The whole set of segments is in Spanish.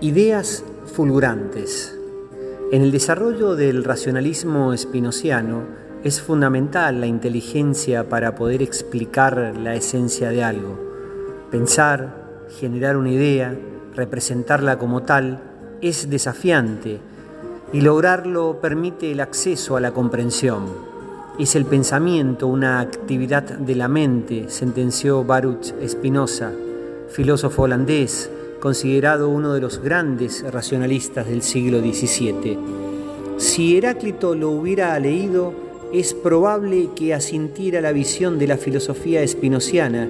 Ideas fulgurantes. En el desarrollo del racionalismo espinociano es fundamental la inteligencia para poder explicar la esencia de algo. Pensar, generar una idea, representarla como tal, es desafiante y lograrlo permite el acceso a la comprensión. Es el pensamiento una actividad de la mente, sentenció Baruch Spinoza, filósofo holandés, considerado uno de los grandes racionalistas del siglo XVII. Si Heráclito lo hubiera leído, es probable que asintiera la visión de la filosofía espinociana,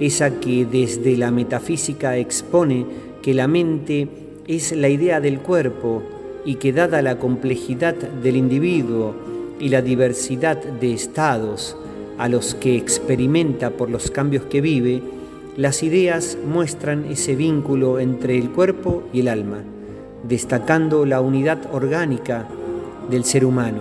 esa que desde la metafísica expone que la mente es la idea del cuerpo y que dada la complejidad del individuo y la diversidad de estados a los que experimenta por los cambios que vive, las ideas muestran ese vínculo entre el cuerpo y el alma, destacando la unidad orgánica del ser humano.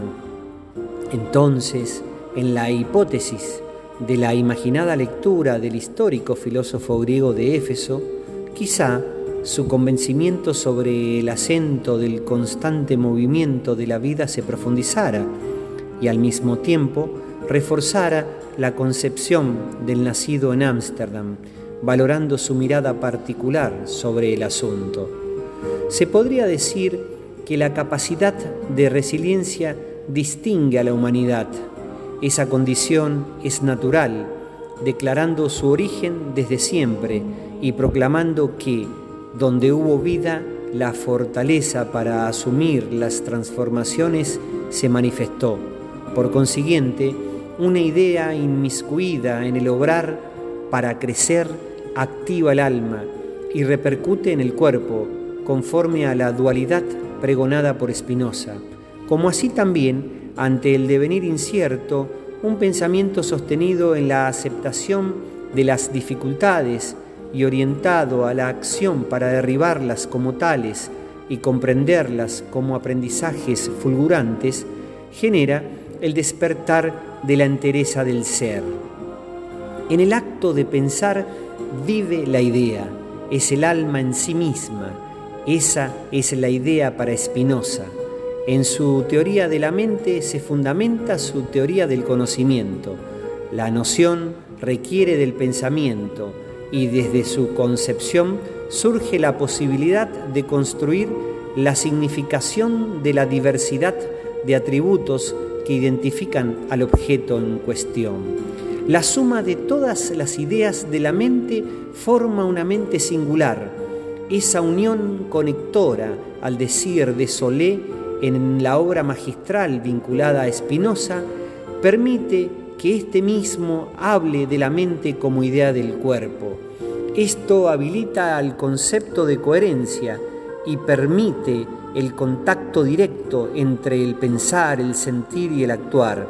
Entonces, en la hipótesis de la imaginada lectura del histórico filósofo griego de Éfeso, quizá su convencimiento sobre el acento del constante movimiento de la vida se profundizara y al mismo tiempo reforzara la concepción del nacido en Ámsterdam, valorando su mirada particular sobre el asunto. Se podría decir que la capacidad de resiliencia distingue a la humanidad. Esa condición es natural, declarando su origen desde siempre y proclamando que, donde hubo vida, la fortaleza para asumir las transformaciones se manifestó. Por consiguiente, una idea inmiscuida en el obrar para crecer activa el alma y repercute en el cuerpo conforme a la dualidad pregonada por Spinoza, como así también ante el devenir incierto, un pensamiento sostenido en la aceptación de las dificultades y orientado a la acción para derribarlas como tales y comprenderlas como aprendizajes fulgurantes, genera el despertar de la entereza del ser. En el acto de pensar vive la idea, es el alma en sí misma. Esa es la idea para Spinoza. En su teoría de la mente se fundamenta su teoría del conocimiento. La noción requiere del pensamiento y desde su concepción surge la posibilidad de construir la significación de la diversidad de atributos que identifican al objeto en cuestión. La suma de todas las ideas de la mente forma una mente singular. Esa unión conectora, al decir de Solé en la obra magistral vinculada a Spinoza, permite que éste mismo hable de la mente como idea del cuerpo. Esto habilita al concepto de coherencia y permite el contacto directo entre el pensar, el sentir y el actuar.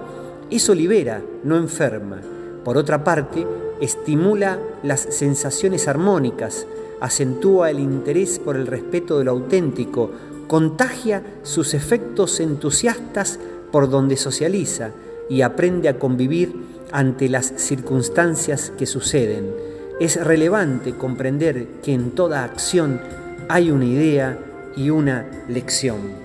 Eso libera, no enferma. Por otra parte, estimula las sensaciones armónicas, acentúa el interés por el respeto de lo auténtico, contagia sus efectos entusiastas por donde socializa y aprende a convivir ante las circunstancias que suceden. Es relevante comprender que en toda acción hay una idea y una lección.